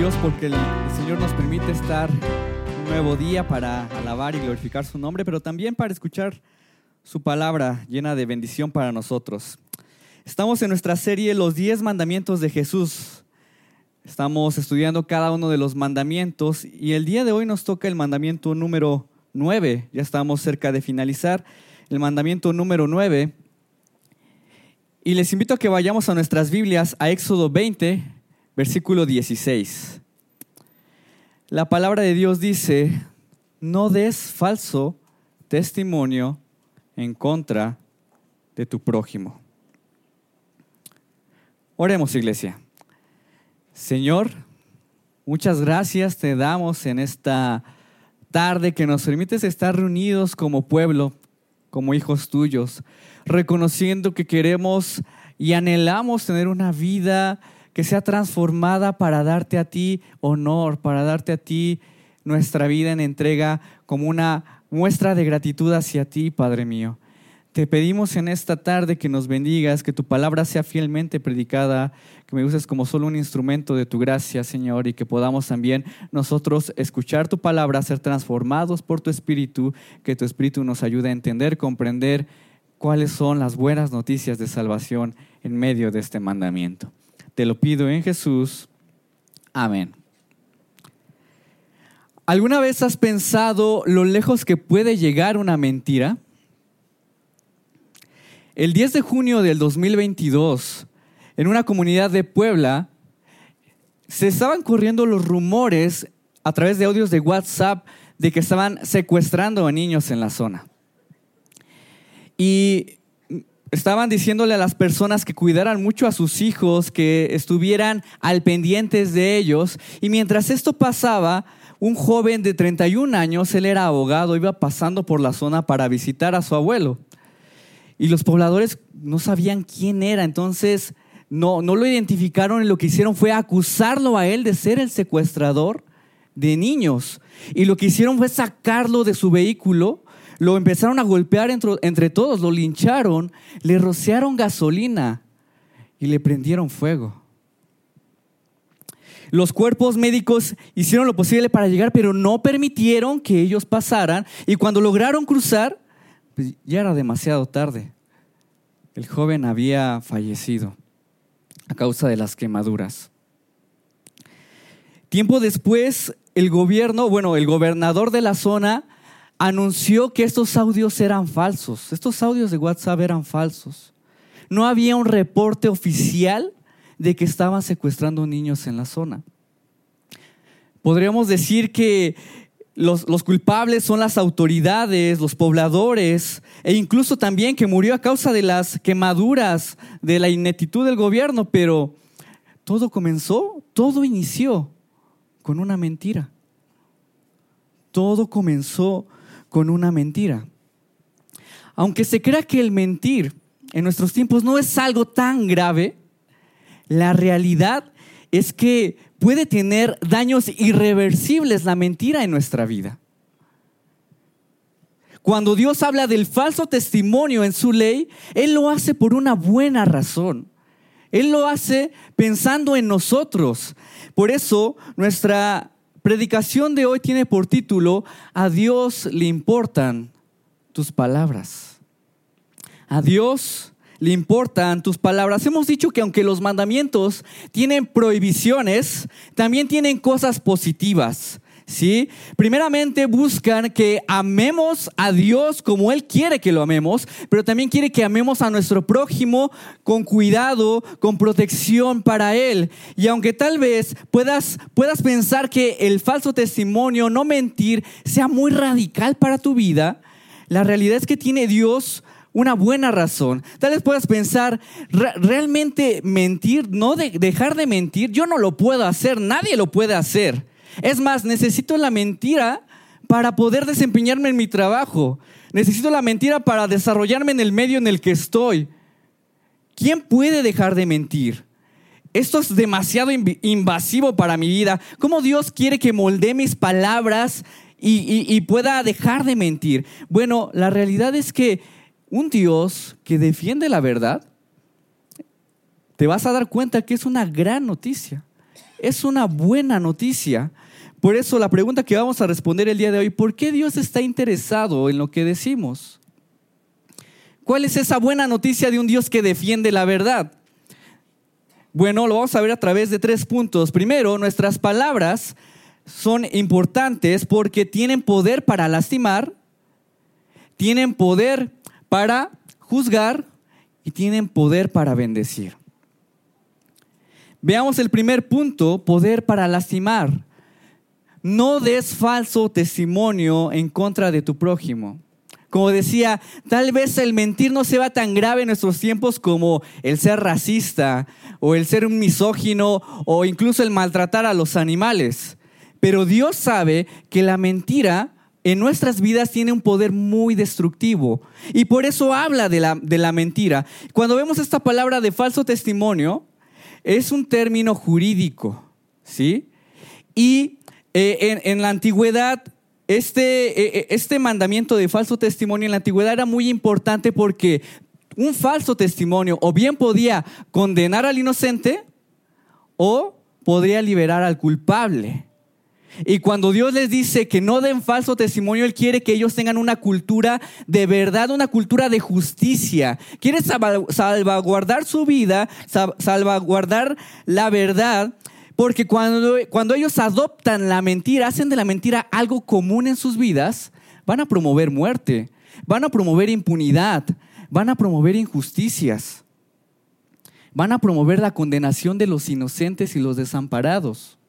Dios porque el, el Señor nos permite estar un nuevo día para alabar y glorificar su nombre, pero también para escuchar su palabra llena de bendición para nosotros. Estamos en nuestra serie Los 10 mandamientos de Jesús. Estamos estudiando cada uno de los mandamientos y el día de hoy nos toca el mandamiento número 9. Ya estamos cerca de finalizar el mandamiento número 9. Y les invito a que vayamos a nuestras Biblias a Éxodo 20, versículo 16. La palabra de Dios dice, no des falso testimonio en contra de tu prójimo. Oremos, iglesia. Señor, muchas gracias te damos en esta tarde que nos permites estar reunidos como pueblo, como hijos tuyos, reconociendo que queremos y anhelamos tener una vida que sea transformada para darte a ti honor, para darte a ti nuestra vida en entrega como una muestra de gratitud hacia ti, Padre mío. Te pedimos en esta tarde que nos bendigas, que tu palabra sea fielmente predicada, que me uses como solo un instrumento de tu gracia, Señor, y que podamos también nosotros escuchar tu palabra, ser transformados por tu Espíritu, que tu Espíritu nos ayude a entender, comprender cuáles son las buenas noticias de salvación en medio de este mandamiento. Te lo pido en Jesús. Amén. ¿Alguna vez has pensado lo lejos que puede llegar una mentira? El 10 de junio del 2022, en una comunidad de Puebla, se estaban corriendo los rumores a través de audios de WhatsApp de que estaban secuestrando a niños en la zona. Y estaban diciéndole a las personas que cuidaran mucho a sus hijos, que estuvieran al pendientes de ellos. Y mientras esto pasaba, un joven de 31 años, él era abogado, iba pasando por la zona para visitar a su abuelo. Y los pobladores no sabían quién era, entonces no, no lo identificaron y lo que hicieron fue acusarlo a él de ser el secuestrador de niños. Y lo que hicieron fue sacarlo de su vehículo, lo empezaron a golpear entre, entre todos, lo lincharon, le rociaron gasolina y le prendieron fuego. Los cuerpos médicos hicieron lo posible para llegar, pero no permitieron que ellos pasaran. Y cuando lograron cruzar, pues ya era demasiado tarde. El joven había fallecido a causa de las quemaduras. Tiempo después, el gobierno, bueno, el gobernador de la zona anunció que estos audios eran falsos. Estos audios de WhatsApp eran falsos. No había un reporte oficial de que estaban secuestrando niños en la zona. Podríamos decir que los, culpables son las autoridades, los pobladores, e incluso también que murió a causa de las quemaduras, de la ineptitud del gobierno, pero todo comenzó, todo inició con una mentira. Todo comenzó con una mentira. Aunque se crea que el mentir en nuestros tiempos no es algo tan grave, la realidad es que puede tener daños irreversibles la mentira en nuestra vida. Cuando Dios habla del falso testimonio en su ley, Él lo hace por una buena razón. Él lo hace pensando en nosotros. Por eso nuestra predicación de hoy tiene por título, A Dios le importan tus palabras. A Dios le importan tus palabras. Hemos dicho que aunque los mandamientos tienen prohibiciones, también tienen cosas positivas. ¿Sí? Primeramente buscan que amemos a Dios como Él quiere que lo amemos, pero también quiere que amemos a nuestro prójimo con cuidado, con protección para Él. Y aunque tal vez puedas, puedas pensar que el falso testimonio, no mentir, sea muy radical para tu vida, la realidad es que tiene Dios una buena razón. Tal vez puedas pensar, realmente mentir, no de dejar de mentir, yo no lo puedo hacer, nadie lo puede hacer. Es más, necesito la mentira para poder desempeñarme en mi trabajo. Necesito la mentira para desarrollarme en el medio en el que estoy. ¿Quién puede dejar de mentir? Esto es demasiado invasivo para mi vida. ¿Cómo Dios quiere que moldee mis palabras y, y pueda dejar de mentir? Bueno, la realidad es que un Dios que defiende la verdad, te vas a dar cuenta que es una gran noticia. Es una buena noticia. Por eso la pregunta que vamos a responder el día de hoy, ¿por qué Dios está interesado en lo que decimos? ¿Cuál es esa buena noticia de un Dios que defiende la verdad? Bueno, lo vamos a ver a través de tres puntos. Primero, nuestras palabras son importantes porque tienen poder para lastimar, tienen poder para juzgar y tienen poder para bendecir. Veamos el primer punto, poder para lastimar. No des falso testimonio en contra de tu prójimo. Como decía, tal vez el mentir no se va tan grave en nuestros tiempos como el ser racista o el ser un misógino o incluso el maltratar a los animales. Pero Dios sabe que la mentira en nuestras vidas tiene un poder muy destructivo. Y por eso habla de la, de la mentira. Cuando vemos esta palabra de falso testimonio, es un término jurídico, ¿sí? Y eh, en, la antigüedad, este, eh, eh, este mandamiento de falso testimonio en la antigüedad era muy importante porque un falso testimonio o bien podía condenar al inocente o podría liberar al culpable. Y cuando Dios les dice que no den falso testimonio, Él quiere que ellos tengan una cultura de verdad, una cultura de justicia. Quiere salvaguardar su vida, salvaguardar la verdad, porque cuando, cuando ellos adoptan la mentira, hacen de la mentira algo común en sus vidas, van a promover muerte, van a promover impunidad, van a promover injusticias, van a promover la condenación de los inocentes y los desamparados.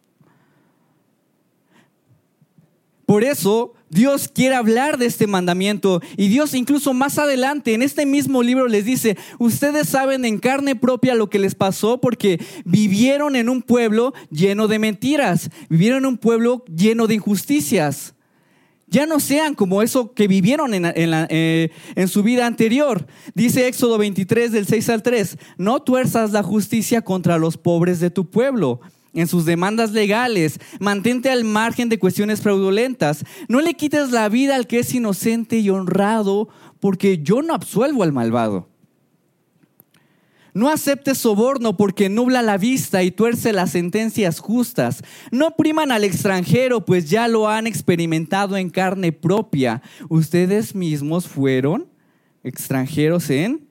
Por eso Dios quiere hablar de este mandamiento y Dios incluso más adelante en este mismo libro les dice, ustedes saben en carne propia lo que les pasó porque vivieron en un pueblo lleno de mentiras, vivieron en un pueblo lleno de injusticias. Ya no sean como eso que vivieron en, eh, su vida anterior. Dice Éxodo 23 del 6 al 3, no tuerzas la justicia contra los pobres de tu pueblo en sus demandas legales, mantente al margen de cuestiones fraudulentas, no le quites la vida al que es inocente y honrado, porque yo no absuelvo al malvado. No aceptes soborno porque nubla la vista y tuerce las sentencias justas. No priman al extranjero, pues ya lo han experimentado en carne propia. Ustedes mismos fueron extranjeros en,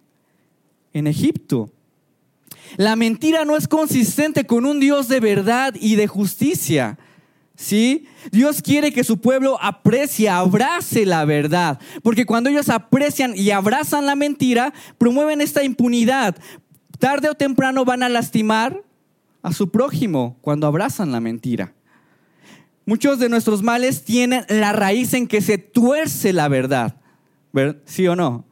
en Egipto. La mentira no es consistente con un Dios de verdad y de justicia. ¿Sí? Dios quiere que su pueblo aprecie, abrace la verdad, porque cuando ellos aprecian y abrazan la mentira, promueven esta impunidad. Tarde o temprano van a lastimar a su prójimo cuando abrazan la mentira. Muchos de nuestros males tienen la raíz en que se tuerce la verdad. ¿Sí o no?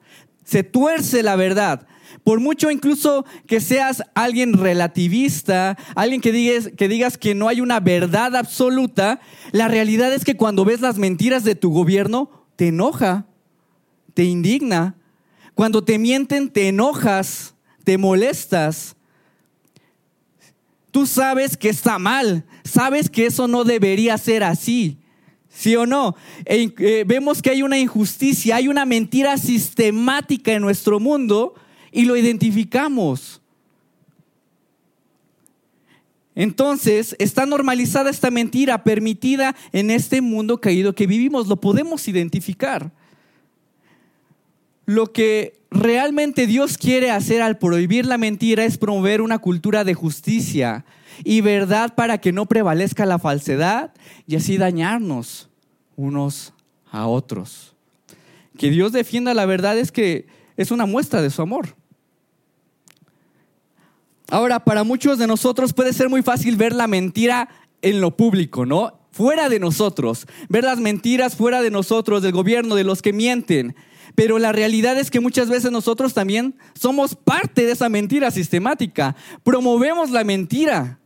Se tuerce la verdad. Por mucho incluso que seas alguien relativista, alguien que digas, que digas que no hay una verdad absoluta, la realidad es que cuando ves las mentiras de tu gobierno, te enoja, te indigna. Cuando te mienten, te enojas, te molestas. Tú sabes que está mal, sabes que eso no debería ser así. ¿Sí o no? E eh, vemos que hay una injusticia, hay una mentira sistemática en nuestro mundo y lo identificamos. Entonces, está normalizada esta mentira permitida en este mundo caído que vivimos. Lo podemos identificar. Lo que realmente Dios quiere hacer al prohibir la mentira es promover una cultura de justicia y verdad para que no prevalezca la falsedad y así dañarnos unos a otros. Que Dios defienda la verdad es que es una muestra de su amor. Ahora, para muchos de nosotros puede ser muy fácil ver la mentira en lo público, ¿no? Fuera de nosotros, ver las mentiras fuera de nosotros, del gobierno, de los que mienten. Pero la realidad es que muchas veces nosotros también somos parte de esa mentira sistemática. Promovemos la mentira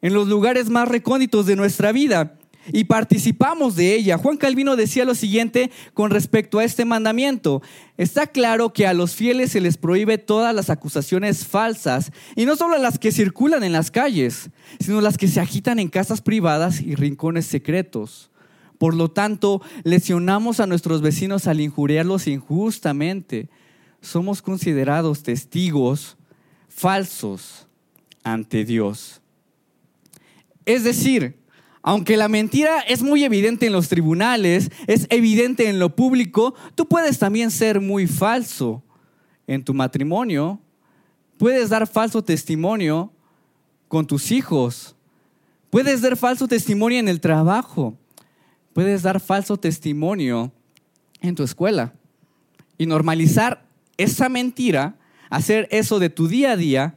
en los lugares más recónditos de nuestra vida y participamos de ella. Juan Calvino decía lo siguiente con respecto a este mandamiento. Está claro que a los fieles se les prohíbe todas las acusaciones falsas, y no solo las que circulan en las calles, sino las que se agitan en casas privadas y rincones secretos. Por lo tanto, lesionamos a nuestros vecinos al injuriarlos injustamente. Somos considerados testigos falsos ante Dios. Es decir, aunque la mentira es muy evidente en los tribunales, es evidente en lo público, tú puedes también ser muy falso en tu matrimonio. Puedes dar falso testimonio con tus hijos. Puedes dar falso testimonio en el trabajo. Puedes dar falso testimonio en tu escuela. Y normalizar esa mentira, hacer eso de tu día a día,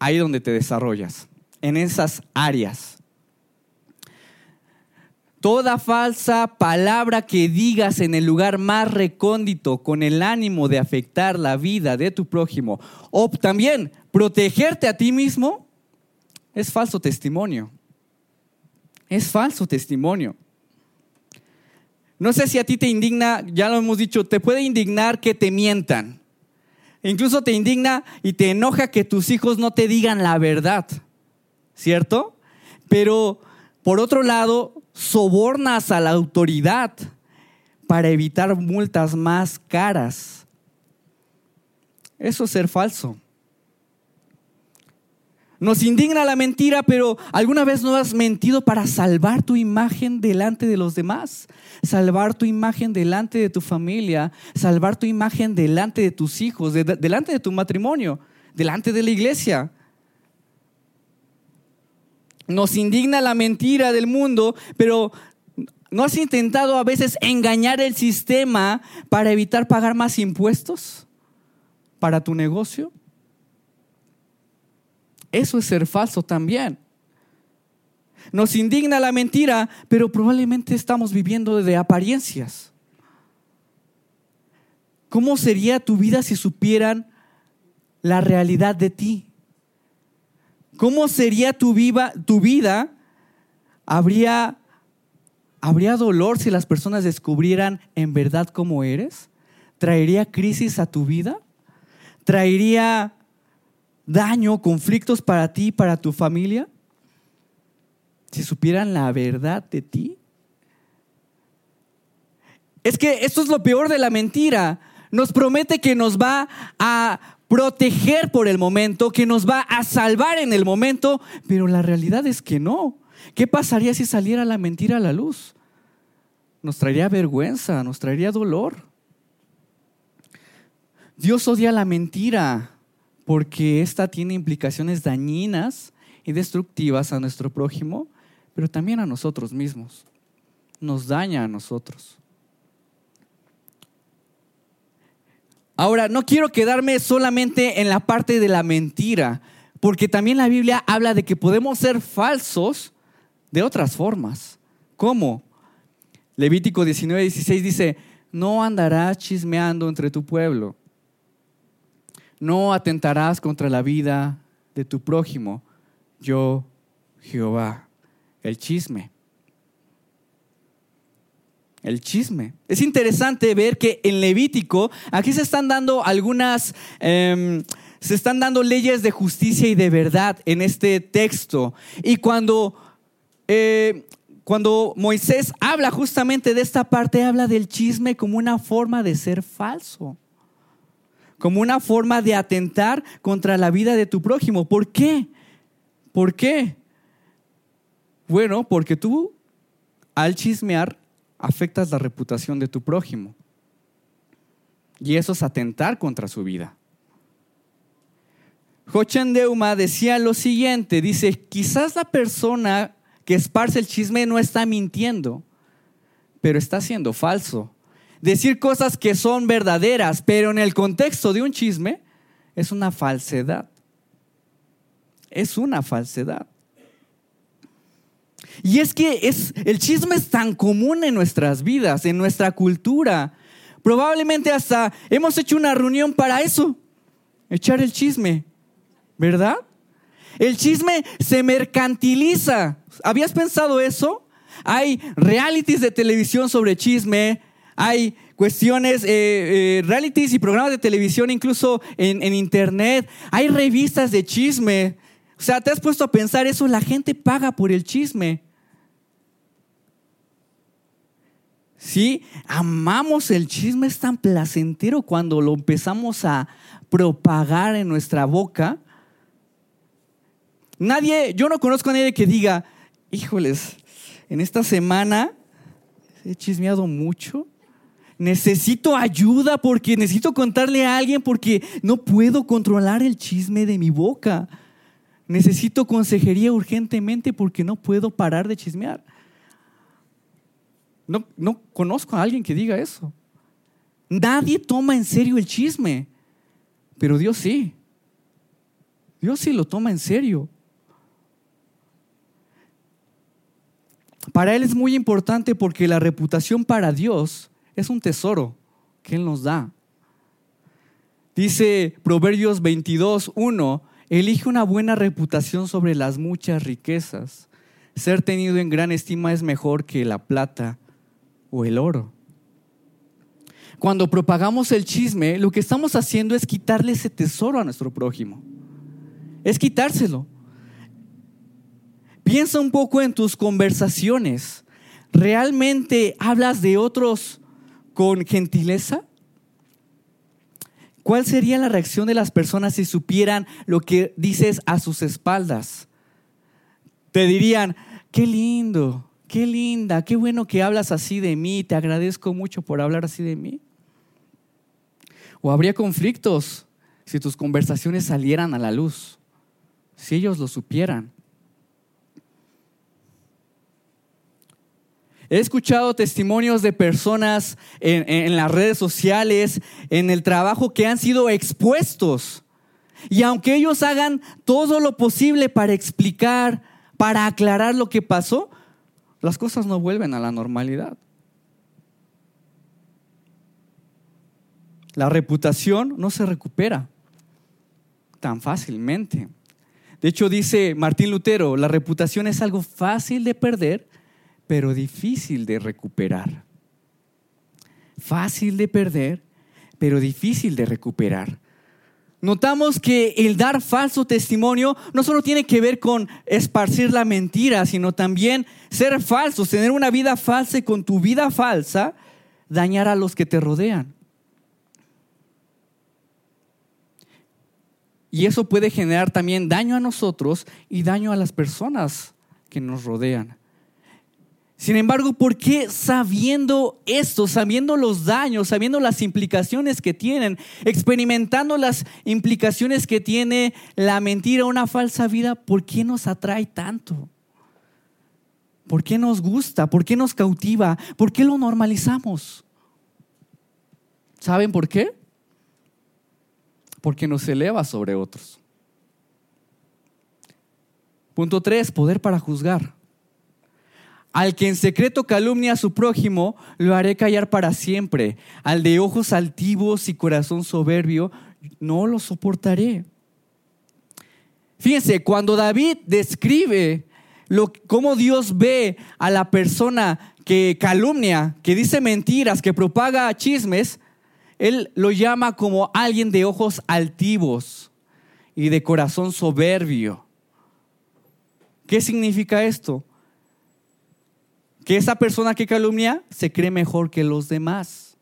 ahí donde te desarrollas, en esas áreas. Toda falsa palabra que digas en el lugar más recóndito con el ánimo de afectar la vida de tu prójimo o también protegerte a ti mismo es falso testimonio. Es falso testimonio. No sé si a ti te indigna, ya lo hemos dicho, te puede indignar que te mientan. Incluso te indigna y te enoja que tus hijos no te digan la verdad, ¿cierto? Pero por otro lado, sobornas a la autoridad para evitar multas más caras. Eso es ser falso. Nos indigna la mentira, pero ¿alguna vez no has mentido para salvar tu imagen delante de los demás? Salvar tu imagen delante de tu familia, salvar tu imagen delante de tus hijos, delante de tu matrimonio, delante de la iglesia. Nos indigna la mentira del mundo, pero ¿no has intentado a veces engañar el sistema para evitar pagar más impuestos para tu negocio? Eso es ser falso también. Nos indigna la mentira, pero probablemente estamos viviendo de apariencias. ¿Cómo sería tu vida si supieran la realidad de ti? ¿Cómo sería tu, tu vida? ¿Habría, ¿Habría dolor si las personas descubrieran en verdad cómo eres? ¿Traería crisis a tu vida? ¿Traería daño, conflictos para ti para tu familia? Si supieran la verdad de ti. Es que esto es lo peor de la mentira. Nos promete que nos va a proteger por el momento, que nos va a salvar en el momento, pero la realidad es que no. ¿Qué pasaría si saliera la mentira a la luz? Nos traería vergüenza, nos traería dolor. Dios odia la mentira porque esta tiene implicaciones dañinas y destructivas a nuestro prójimo, pero también a nosotros mismos. Nos daña a nosotros. Ahora, no quiero quedarme solamente en la parte de la mentira, porque también la Biblia habla de que podemos ser falsos de otras formas. ¿Cómo? Levítico 19, 16 dice, no andarás chismeando entre tu pueblo, no atentarás contra la vida de tu prójimo, yo Jehová, el chisme el chisme. Es interesante ver que en Levítico, aquí se están dando algunas, em, se están dando leyes de justicia y de verdad en este texto. Y cuando, eh, cuando Moisés habla justamente de esta parte, habla del chisme como una forma de ser falso, como una forma de atentar contra la vida de tu prójimo. ¿Por qué? ¿Por qué? Bueno, porque tú al chismear afectas la reputación de tu prójimo. Y eso es atentar contra su vida. Jochen Deuma decía lo siguiente, dice, quizás la persona que esparce el chisme no está mintiendo, pero está siendo falso. Decir cosas que son verdaderas, pero en el contexto de un chisme, es una falsedad. Es una falsedad. Y es que es, el chisme es tan común en nuestras vidas, en nuestra cultura. Probablemente hasta hemos hecho una reunión para eso, echar el chisme, ¿verdad? El chisme se mercantiliza. ¿Habías pensado eso? Hay realities de televisión sobre chisme, hay cuestiones, eh, eh, realities y programas de televisión incluso en, en internet, hay revistas de chisme. O sea, ¿te has puesto a pensar eso? La gente paga por el chisme. Sí, amamos el chisme, es tan placentero cuando lo empezamos a propagar en nuestra boca. Nadie, yo no conozco a nadie que diga, híjoles, en esta semana he chismeado mucho. Necesito ayuda porque necesito contarle a alguien porque no puedo controlar el chisme de mi boca. Necesito consejería urgentemente porque no puedo parar de chismear. No, no conozco a alguien que diga eso. Nadie toma en serio el chisme, pero Dios sí. Dios sí lo toma en serio. Para Él es muy importante porque la reputación para Dios es un tesoro que Él nos da. Dice Proverbios 22, 1, Elige una buena reputación sobre las muchas riquezas. Ser tenido en gran estima es mejor que la plata o el oro. Cuando propagamos el chisme, lo que estamos haciendo es quitarle ese tesoro a nuestro prójimo. Es quitárselo. Piensa un poco en tus conversaciones. ¿Realmente hablas de otros con gentileza? ¿Cuál sería la reacción de las personas si supieran lo que dices a sus espaldas? Te dirían, qué lindo, qué linda, qué bueno que hablas así de mí, te agradezco mucho por hablar así de mí. O habría conflictos si tus conversaciones salieran a la luz, si ellos lo supieran. He escuchado testimonios de personas en, las redes sociales, en el trabajo, que han sido expuestos. Y aunque ellos hagan todo lo posible para explicar, para aclarar lo que pasó, las cosas no vuelven a la normalidad. La reputación no se recupera tan fácilmente. De hecho, dice Martín Lutero, la reputación es algo fácil de perder pero difícil de recuperar. Fácil de perder, pero difícil de recuperar. Notamos que el dar falso testimonio no solo tiene que ver con esparcir la mentira, sino también ser falsos, tener una vida falsa y con tu vida falsa dañar a los que te rodean. Y eso puede generar también daño a nosotros y daño a las personas que nos rodean. Sin embargo, ¿por qué sabiendo esto, sabiendo los daños, sabiendo las implicaciones que tienen, experimentando las implicaciones que tiene la mentira, una falsa vida, ¿por qué nos atrae tanto? ¿Por qué nos gusta? ¿Por qué nos cautiva? ¿Por qué lo normalizamos? ¿Saben por qué? Porque nos eleva sobre otros. Punto tres, poder para juzgar. Al que en secreto calumnia a su prójimo, lo haré callar para siempre. Al de ojos altivos y corazón soberbio, no lo soportaré. Fíjense, cuando David describe cómo Dios ve a la persona que calumnia, que dice mentiras, que propaga chismes, él lo llama como alguien de ojos altivos y de corazón soberbio. ¿Qué significa esto? Que esa persona que calumnia se cree mejor que los demás.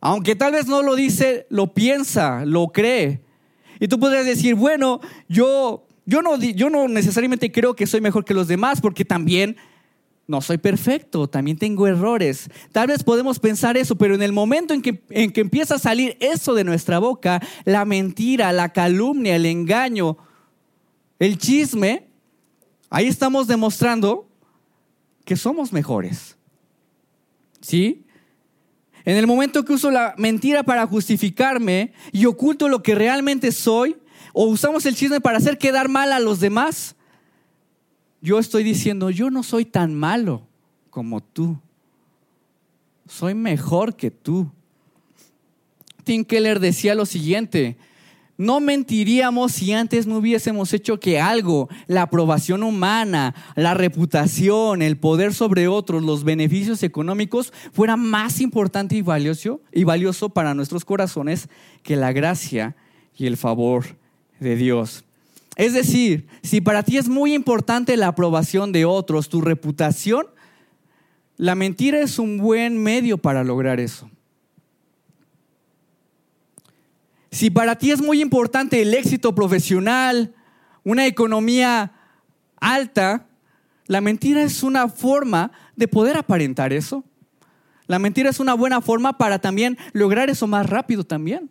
Aunque tal vez no lo dice, lo piensa, lo cree. Y tú podrías decir, bueno, yo, yo, no, yo no necesariamente creo que soy mejor que los demás porque también no soy perfecto, también tengo errores. Tal vez podemos pensar eso, pero en el momento en que, en que empieza a salir eso de nuestra boca, la mentira, la calumnia, el engaño, el chisme, Ahí estamos demostrando que somos mejores. ¿Sí? En el momento que uso la mentira para justificarme y oculto lo que realmente soy, o usamos el chisme para hacer quedar mal a los demás, yo estoy diciendo, yo no soy tan malo como tú. Soy mejor que tú. Tim Keller decía lo siguiente, no mentiríamos si antes no hubiésemos hecho que algo, la aprobación humana, la reputación, el poder sobre otros, los beneficios económicos, fuera más importante y valioso, y valioso para nuestros corazones que la gracia y el favor de Dios. Es decir, si para ti es muy importante la aprobación de otros, tu reputación, la mentira es un buen medio para lograr eso. Si para ti es muy importante el éxito profesional, una economía alta, la mentira es una forma de poder aparentar eso. La mentira es una buena forma para también lograr eso más rápido también.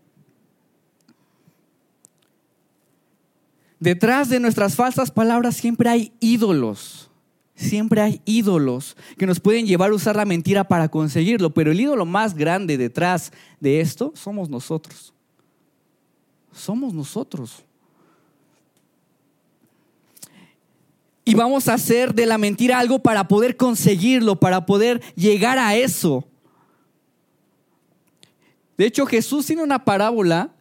Detrás de nuestras falsas palabras siempre hay ídolos. Siempre hay ídolos que nos pueden llevar a usar la mentira para conseguirlo, pero el ídolo más grande detrás de esto somos nosotros. Somos nosotros. Y vamos a hacer de la mentira algo para poder conseguirlo, para poder llegar a eso. De hecho, Jesús tiene una parábola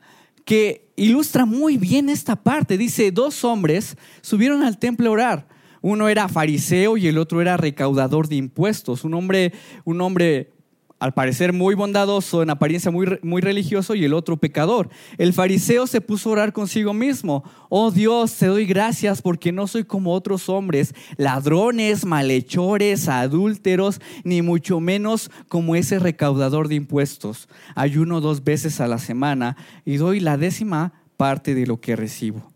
que ilustra muy bien esta parte. Dice, dos hombres subieron al templo a orar. Uno era fariseo y el otro era recaudador de impuestos. Un hombre, un hombre al parecer muy bondadoso, en apariencia muy, muy religioso, y el otro pecador. El fariseo se puso a orar consigo mismo. Oh Dios, te doy gracias porque no soy como otros hombres, ladrones, malhechores, adúlteros, ni mucho menos como ese recaudador de impuestos. Ayuno dos veces a la semana y doy la décima parte de lo que recibo.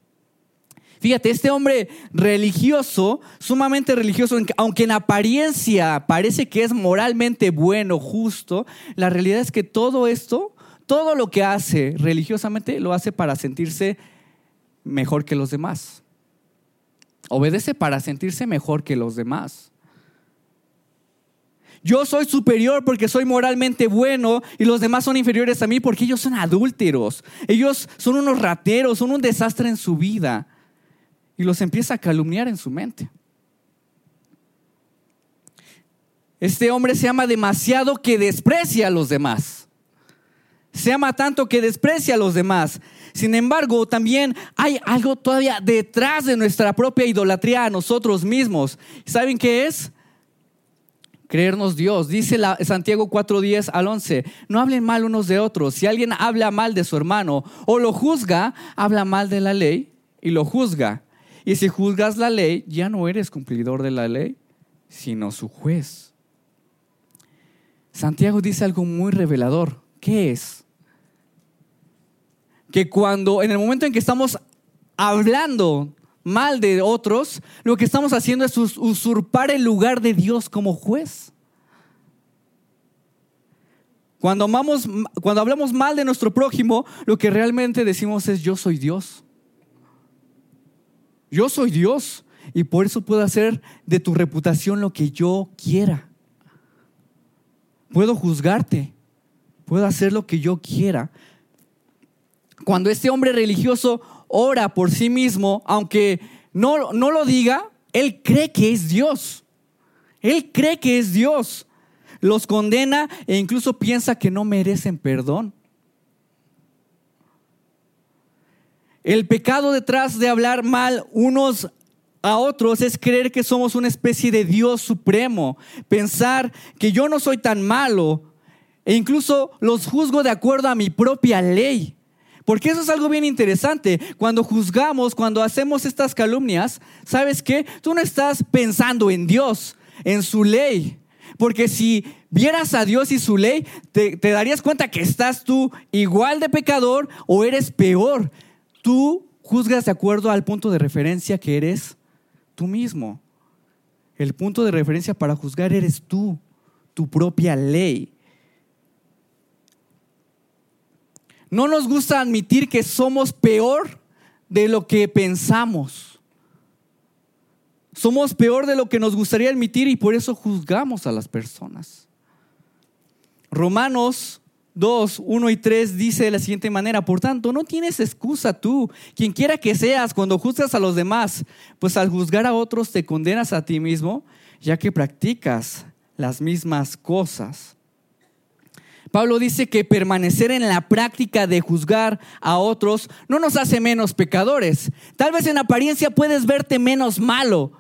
Fíjate, este hombre religioso, sumamente religioso, aunque en apariencia parece que es moralmente bueno, justo, la realidad es que todo esto, todo lo que hace religiosamente, lo hace para sentirse mejor que los demás. Obedece para sentirse mejor que los demás. Yo soy superior porque soy moralmente bueno y los demás son inferiores a mí porque ellos son adúlteros. Ellos son unos rateros, son un desastre en su vida y los empieza a calumniar en su mente. Este hombre se ama demasiado que desprecia a los demás. Se ama tanto que desprecia a los demás. Sin embargo, también hay algo todavía detrás de nuestra propia idolatría a nosotros mismos. ¿Saben qué es? Creernos Dios. Dice la, Santiago 4:10 al 11, no hablen mal unos de otros. Si alguien habla mal de su hermano o lo juzga, habla mal de la ley y lo juzga. Y si juzgas la ley, ya no eres cumplidor de la ley, sino su juez. Santiago dice algo muy revelador. ¿Qué es? Que cuando, en el momento en que estamos hablando mal de otros, lo que estamos haciendo es usurpar el lugar de Dios como juez. Cuando, hablamos mal de nuestro prójimo, lo que realmente decimos es yo soy Dios. Yo soy Dios y por eso puedo hacer de tu reputación lo que yo quiera. Puedo juzgarte, puedo hacer lo que yo quiera. Cuando este hombre religioso ora por sí mismo, aunque no, no lo diga, él cree que es Dios. Él cree que es Dios. Los condena e incluso piensa que no merecen perdón. El pecado detrás de hablar mal unos a otros es creer que somos una especie de Dios supremo, pensar que yo no soy tan malo e incluso los juzgo de acuerdo a mi propia ley. Porque eso es algo bien interesante. Cuando juzgamos, cuando hacemos estas calumnias, ¿sabes qué? Tú no estás pensando en Dios, en su ley. Porque si vieras a Dios y su ley, te, te darías cuenta que estás tú igual de pecador o eres peor. Tú juzgas de acuerdo al punto de referencia que eres tú mismo. El punto de referencia para juzgar eres tú, tu propia ley. No nos gusta admitir que somos peor de lo que pensamos. Somos peor de lo que nos gustaría admitir y por eso juzgamos a las personas. Romanos 2, 1 y 3 dice de la siguiente manera, por tanto, no tienes excusa tú, quien quiera que seas, cuando juzgas a los demás, pues al juzgar a otros te condenas a ti mismo, ya que practicas las mismas cosas. Pablo dice que permanecer en la práctica de juzgar a otros no nos hace menos pecadores. Tal vez en apariencia puedes verte menos malo,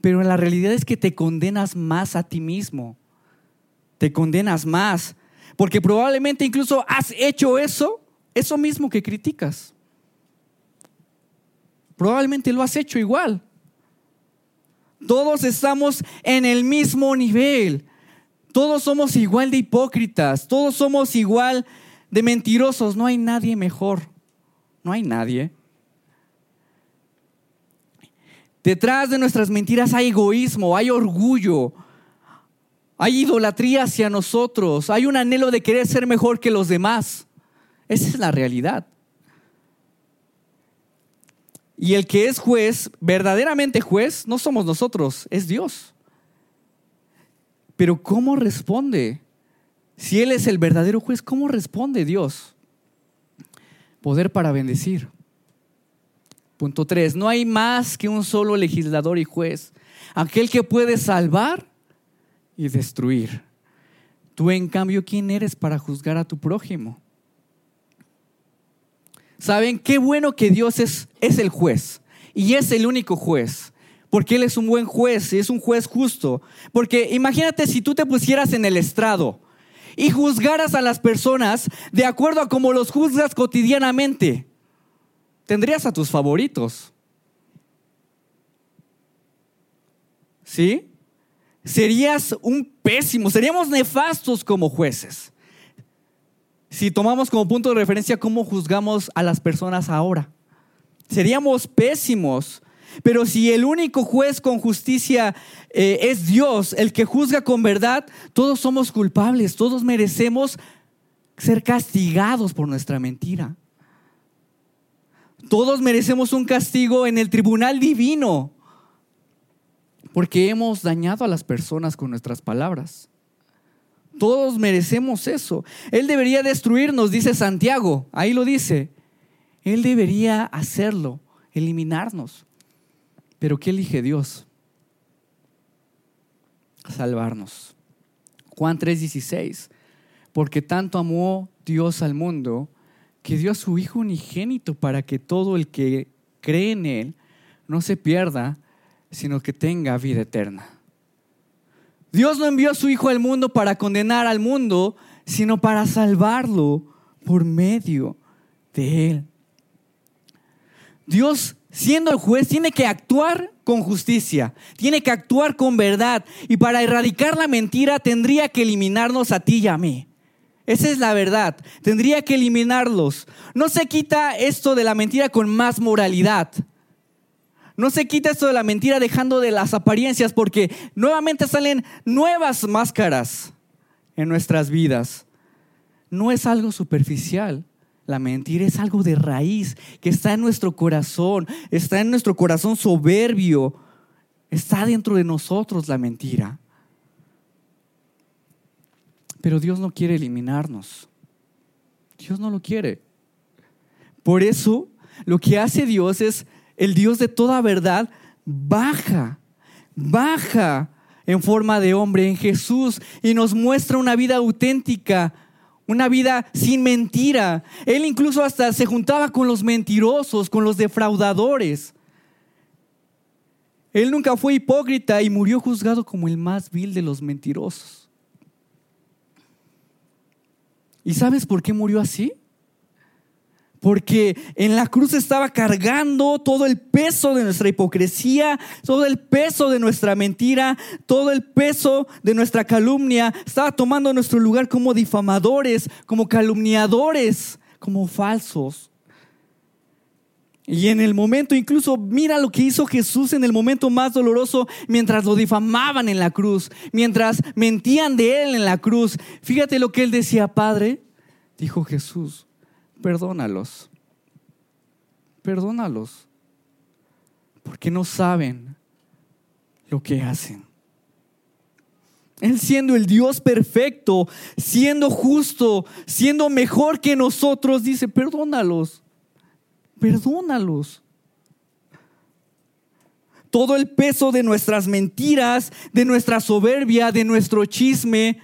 pero la realidad es que te condenas más a ti mismo. Te condenas más porque probablemente incluso has hecho eso, eso mismo que criticas. Probablemente lo has hecho igual. Todos estamos en el mismo nivel. Todos somos igual de hipócritas. Todos somos igual de mentirosos. No hay nadie mejor. No hay nadie. Detrás de nuestras mentiras hay egoísmo, hay orgullo, hay idolatría hacia nosotros, hay un anhelo de querer ser mejor que los demás. Esa es la realidad. Y el que es juez, verdaderamente juez, no somos nosotros, es Dios. Pero ¿cómo responde? Si Él es el verdadero juez, ¿cómo responde Dios? Poder para bendecir. Punto 3. No hay más que un solo legislador y juez, aquel que puede salvar y destruir. Tú, en cambio, ¿quién eres para juzgar a tu prójimo? ¿Saben qué bueno que Dios es, es el juez? Y es el único juez. Porque Él es un buen juez y es un juez justo. Porque imagínate si tú te pusieras en el estrado y juzgaras a las personas de acuerdo a cómo los juzgas cotidianamente. Tendrías a tus favoritos. ¿Sí? Serías un pésimo, seríamos nefastos como jueces. Si tomamos como punto de referencia cómo juzgamos a las personas ahora. Seríamos pésimos. Pero si el único juez con justicia eh, es Dios, el que juzga con verdad, todos somos culpables, todos merecemos ser castigados por nuestra mentira. Todos merecemos un castigo en el tribunal divino porque hemos dañado a las personas con nuestras palabras. Todos merecemos eso. Él debería destruirnos, dice Santiago. Ahí lo dice. Él debería hacerlo, eliminarnos. Pero ¿qué elige Dios? Salvarnos. Juan 3:16. Porque tanto amó Dios al mundo que dio a su Hijo unigénito para que todo el que cree en Él no se pierda, sino que tenga vida eterna. Dios no envió a su Hijo al mundo para condenar al mundo, sino para salvarlo por medio de Él. Dios, siendo el juez, tiene que actuar con justicia, tiene que actuar con verdad, y para erradicar la mentira tendría que eliminarnos a ti y a mí. Esa es la verdad. Tendría que eliminarlos. No se quita esto de la mentira con más moralidad. No se quita esto de la mentira dejando de las apariencias porque nuevamente salen nuevas máscaras en nuestras vidas. No es algo superficial. La mentira es algo de raíz que está en nuestro corazón, está en nuestro corazón soberbio. Está dentro de nosotros la mentira. Pero Dios no quiere eliminarnos. Dios no lo quiere. Por eso, lo que hace Dios es, el Dios de toda verdad, baja, baja en forma de hombre en Jesús y nos muestra una vida auténtica, una vida sin mentira. Él incluso hasta se juntaba con los mentirosos, con los defraudadores. Él nunca fue hipócrita y murió juzgado como el más vil de los mentirosos. ¿Y sabes por qué murió así? Porque en la cruz estaba cargando todo el peso de nuestra hipocresía, todo el peso de nuestra mentira, todo el peso de nuestra calumnia. Estaba tomando nuestro lugar como difamadores, como calumniadores, como falsos. Y en el momento, incluso mira lo que hizo Jesús en el momento más doloroso mientras lo difamaban en la cruz, mientras mentían de él en la cruz. Fíjate lo que él decía, Padre, dijo Jesús, perdónalos, perdónalos, porque no saben lo que hacen. Él siendo el Dios perfecto, siendo justo, siendo mejor que nosotros, dice, perdónalos perdónalos. Todo el peso de nuestras mentiras, de nuestra soberbia, de nuestro chisme,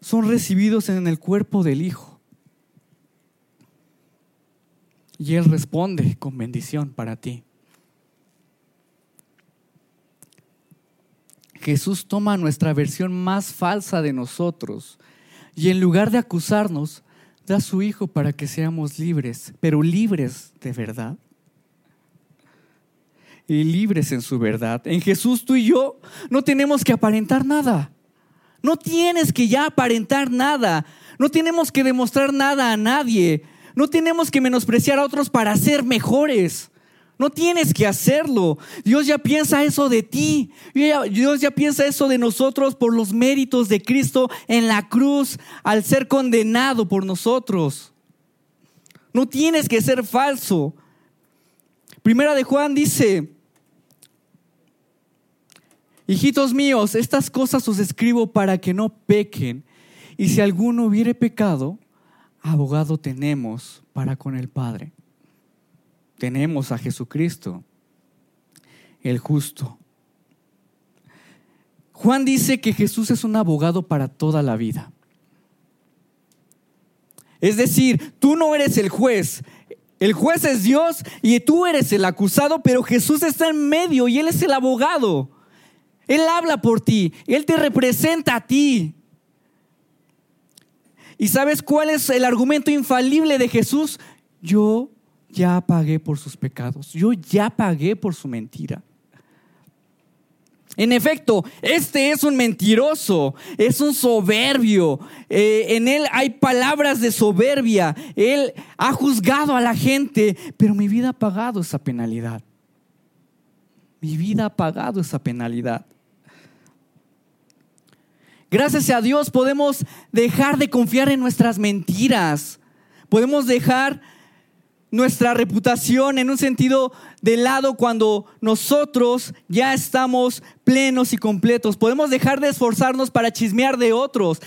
son recibidos en el cuerpo del Hijo. Y Él responde con bendición para ti. Jesús toma nuestra versión más falsa de nosotros y en lugar de acusarnos, da a su Hijo para que seamos libres, pero libres de verdad. Y libres en su verdad. En Jesús tú y yo no tenemos que aparentar nada. No tienes que ya aparentar nada. No tenemos que demostrar nada a nadie. No tenemos que menospreciar a otros para ser mejores. No tienes que hacerlo. Dios ya piensa eso de ti. Dios ya piensa eso de nosotros por los méritos de Cristo en la cruz al ser condenado por nosotros. No tienes que ser falso. Primera de Juan dice, hijitos míos, estas cosas os escribo para que no pequen. Y si alguno hubiere pecado, abogado tenemos para con el Padre tenemos a Jesucristo, el justo. Juan dice que Jesús es un abogado para toda la vida. Es decir, tú no eres el juez, el juez es Dios y tú eres el acusado, pero Jesús está en medio y Él es el abogado. Él habla por ti, Él te representa a ti. ¿Y sabes cuál es el argumento infalible de Jesús? Yo ya pagué por sus pecados, yo ya pagué por su mentira. En efecto, este es un mentiroso, es un soberbio. Eh, en él hay palabras de soberbia. Él ha juzgado a la gente, pero mi vida ha pagado esa penalidad. Mi vida ha pagado esa penalidad. Gracias a Dios podemos dejar de confiar en nuestras mentiras. Podemos dejar nuestra reputación en un sentido de lado cuando nosotros ya estamos plenos y completos. Podemos dejar de esforzarnos para chismear de otros.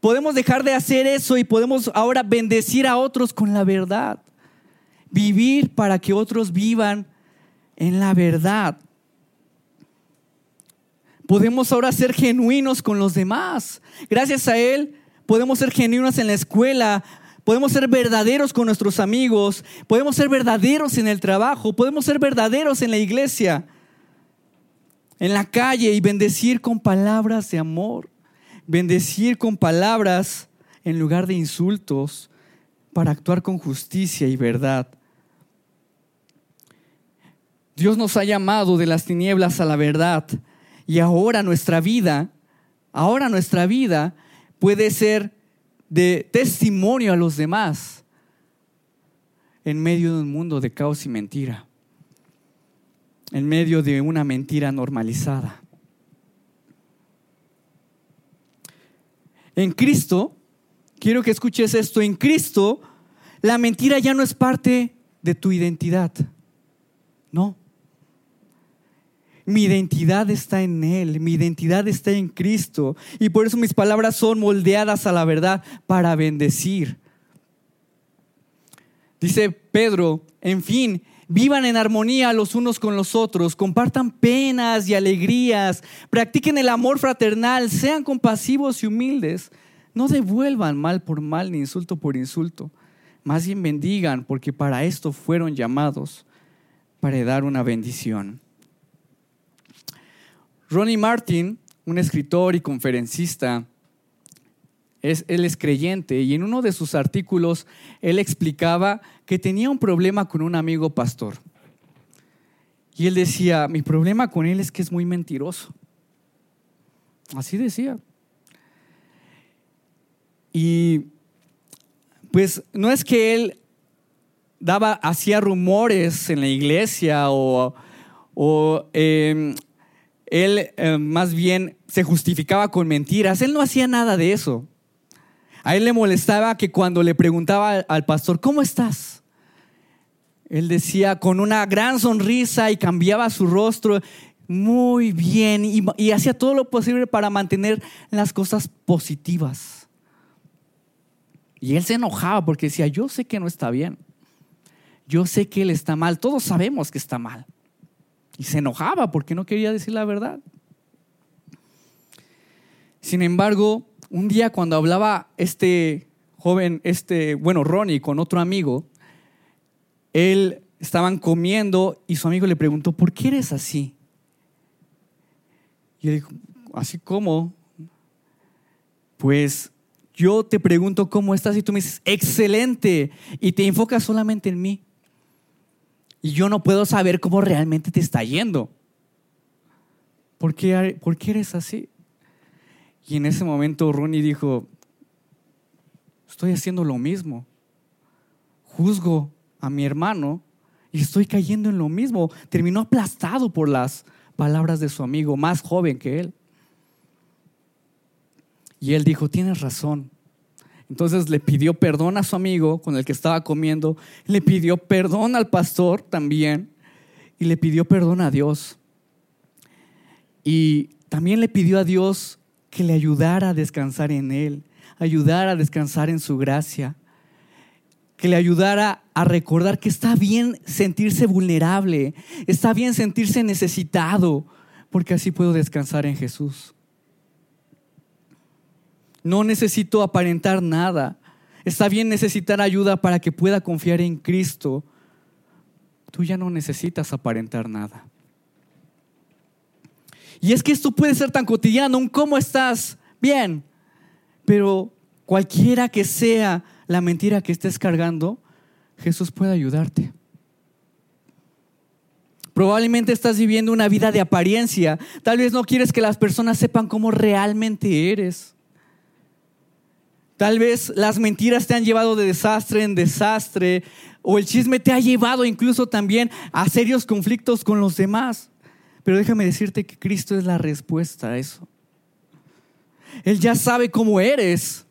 Podemos dejar de hacer eso y podemos ahora bendecir a otros con la verdad. Vivir para que otros vivan en la verdad. Podemos ahora ser genuinos con los demás. Gracias a Él podemos ser genuinos en la escuela, Podemos ser verdaderos con nuestros amigos, podemos ser verdaderos en el trabajo, podemos ser verdaderos en la iglesia, en la calle y bendecir con palabras de amor, bendecir con palabras en lugar de insultos para actuar con justicia y verdad. Dios nos ha llamado de las tinieblas a la verdad y ahora nuestra vida, ahora nuestra vida puede ser de testimonio a los demás en medio de un mundo de caos y mentira, en medio de una mentira normalizada. En Cristo, quiero que escuches esto, en Cristo la mentira ya no es parte de tu identidad, no. Mi identidad está en Él, mi identidad está en Cristo. Y por eso mis palabras son moldeadas a la verdad para bendecir. Dice Pedro, en fin, vivan en armonía los unos con los otros, compartan penas y alegrías, practiquen el amor fraternal, sean compasivos y humildes. No devuelvan mal por mal ni insulto por insulto. Más bien bendigan, porque para esto fueron llamados, para dar una bendición. Ronnie Martin, un escritor y conferencista, es, él es creyente y en uno de sus artículos él explicaba que tenía un problema con un amigo pastor. Y él decía, mi problema con él es que es muy mentiroso. Así decía. Y pues no es que él daba, hacía rumores en la iglesia o, o em, él eh, más bien se justificaba con mentiras. Él no hacía nada de eso. A él le molestaba que cuando le preguntaba al pastor, ¿cómo estás? Él decía con una gran sonrisa y cambiaba su rostro muy bien y, y hacía todo lo posible para mantener las cosas positivas. Y él se enojaba porque decía, yo sé que no está bien. Yo sé que él está mal. Todos sabemos que está mal. Y se enojaba porque no quería decir la verdad. Sin embargo, un día cuando hablaba este joven, este, bueno, Ronnie con otro amigo, él estaban comiendo y su amigo le preguntó, ¿por qué eres así? Y él dijo, así como, pues yo te pregunto cómo estás y tú me dices, excelente, y te enfocas solamente en mí y yo no puedo saber cómo realmente te está yendo. ¿Por qué, ¿Por qué eres así? Y en ese momento Ronnie dijo, estoy haciendo lo mismo. Juzgo a mi hermano Y estoy cayendo en lo mismo. Terminó aplastado por las palabras de su amigo, más joven que él. Y él dijo, tienes razón. Entonces le pidió perdón a su amigo con el que estaba comiendo, le pidió perdón al pastor también y le pidió perdón a Dios. Y también le pidió a Dios que le ayudara a descansar en Él, ayudara a descansar en su gracia, que le ayudara a recordar que está bien sentirse vulnerable, está bien sentirse necesitado, porque así puedo descansar en Jesús. No necesito aparentar nada. Está bien necesitar ayuda para que pueda confiar en Cristo. Tú ya no necesitas aparentar nada. Y es que esto puede ser tan cotidiano, un cómo estás, bien, pero cualquiera que sea la mentira que estés cargando, Jesús puede ayudarte. Probablemente estás viviendo una vida de apariencia. Tal vez no quieres que las personas sepan cómo realmente eres. Tal vez las mentiras te han llevado de desastre en desastre o el chisme te ha llevado incluso también a serios conflictos con los demás. Pero déjame decirte que Cristo es la respuesta a eso. Él ya sabe cómo eres.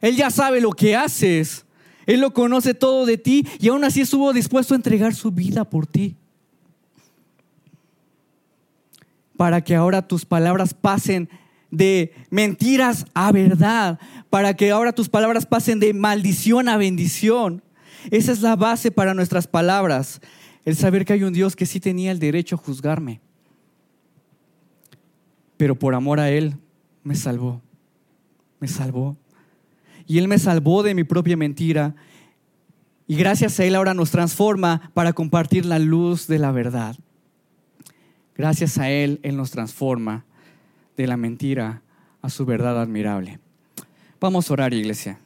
Él ya sabe lo que haces. Él lo conoce todo de ti y aún así estuvo dispuesto a entregar su vida por ti. Para que ahora tus palabras pasen de mentiras a verdad, para que ahora tus palabras pasen de maldición a bendición. Esa es la base para nuestras palabras, el saber que hay un Dios que sí tenía el derecho a juzgarme, pero por amor a Él me salvó, me salvó. Y Él me salvó de mi propia mentira y gracias a Él ahora nos transforma para compartir la luz de la verdad. Gracias a Él, Él nos transforma de la mentira a su verdad admirable. Vamos a orar, iglesia.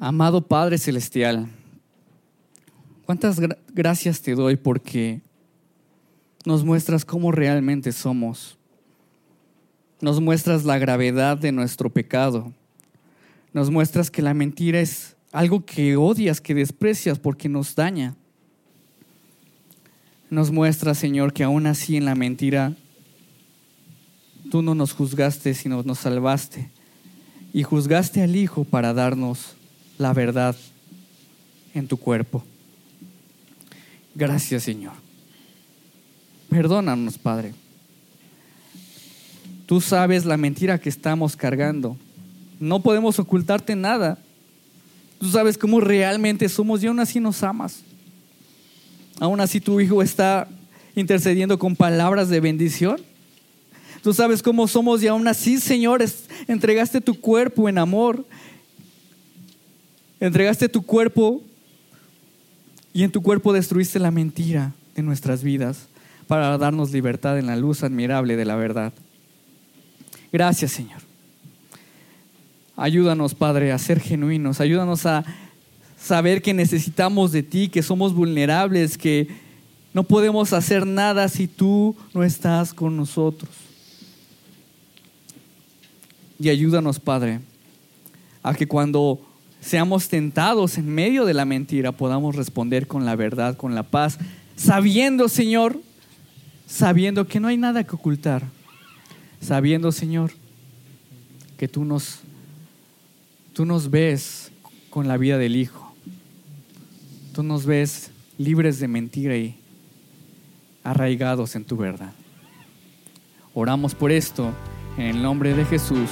Amado Padre Celestial, cuántas gracias te doy porque nos muestras cómo realmente somos. Nos muestras la gravedad de nuestro pecado. Nos muestras que la mentira es algo que odias, que desprecias porque nos daña. Nos muestras, Señor, que aún así en la mentira tú no nos juzgaste, sino nos salvaste. Y juzgaste al Hijo para darnos la verdad en tu cuerpo. Gracias, Señor. Perdónanos, Padre. Tú sabes la mentira que estamos cargando. No podemos ocultarte nada. Tú sabes cómo realmente somos y aún así nos amas. Aún así tu Hijo está intercediendo con palabras de bendición. Tú sabes cómo somos y aún así, Señor, entregaste tu cuerpo en amor. Entregaste tu cuerpo y en tu cuerpo destruiste la mentira de nuestras vidas para darnos libertad en la luz admirable de la verdad. Gracias, Señor. Ayúdanos, Padre, a ser genuinos. Ayúdanos a saber que necesitamos de ti, que somos vulnerables, que no podemos hacer nada si tú no estás con nosotros. Y ayúdanos, Padre, a que cuando seamos tentados en medio de la mentira podamos responder con la verdad, con la paz, sabiendo, Señor, sabiendo que no hay nada que ocultar, sabiendo, Señor, que tú nos, tú nos ves con la vida del Hijo. Tú nos ves libres de mentira y arraigados en tu verdad. Oramos por esto en el nombre de Jesús.